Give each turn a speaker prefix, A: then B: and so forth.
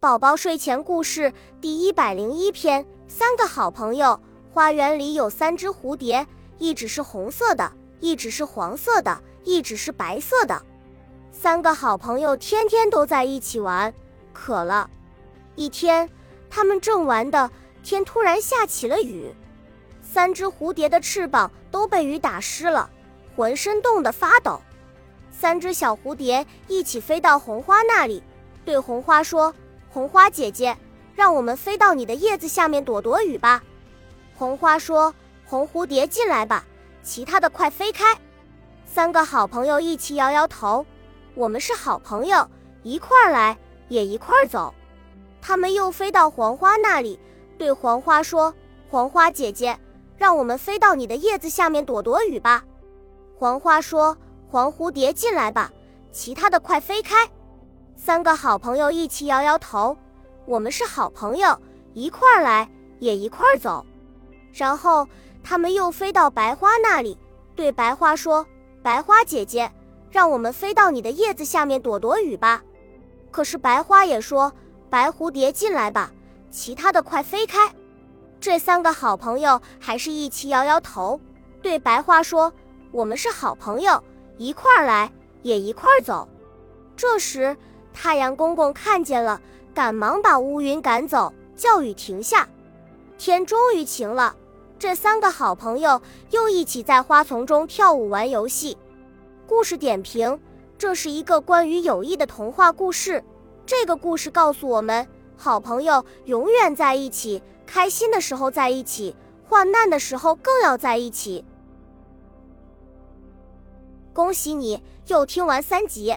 A: 宝宝睡前故事第一百零一篇：三个好朋友。花园里有三只蝴蝶，一只是红色的，一只是黄色的，一只是白色的。三个好朋友天天都在一起玩。渴了，一天，他们正玩的，天突然下起了雨，三只蝴蝶的翅膀都被雨打湿了，浑身冻得发抖。三只小蝴蝶一起飞到红花那里，对红花说。红花姐姐，让我们飞到你的叶子下面躲躲雨吧。红花说：“红蝴蝶进来吧，其他的快飞开。”三个好朋友一起摇摇头：“我们是好朋友，一块儿来也一块儿走。”他们又飞到黄花那里，对黄花说：“黄花姐姐，让我们飞到你的叶子下面躲躲雨吧。”黄花说：“黄蝴蝶进来吧，其他的快飞开。”三个好朋友一起摇摇头，我们是好朋友，一块儿来也一块儿走。然后他们又飞到白花那里，对白花说：“白花姐姐，让我们飞到你的叶子下面躲躲雨吧。”可是白花也说：“白蝴蝶进来吧，其他的快飞开。”这三个好朋友还是一起摇摇头，对白花说：“我们是好朋友，一块儿来也一块儿走。”这时。太阳公公看见了，赶忙把乌云赶走，叫雨停下。天终于晴了，这三个好朋友又一起在花丛中跳舞玩游戏。故事点评：这是一个关于友谊的童话故事。这个故事告诉我们，好朋友永远在一起，开心的时候在一起，患难的时候更要在一起。恭喜你又听完三集。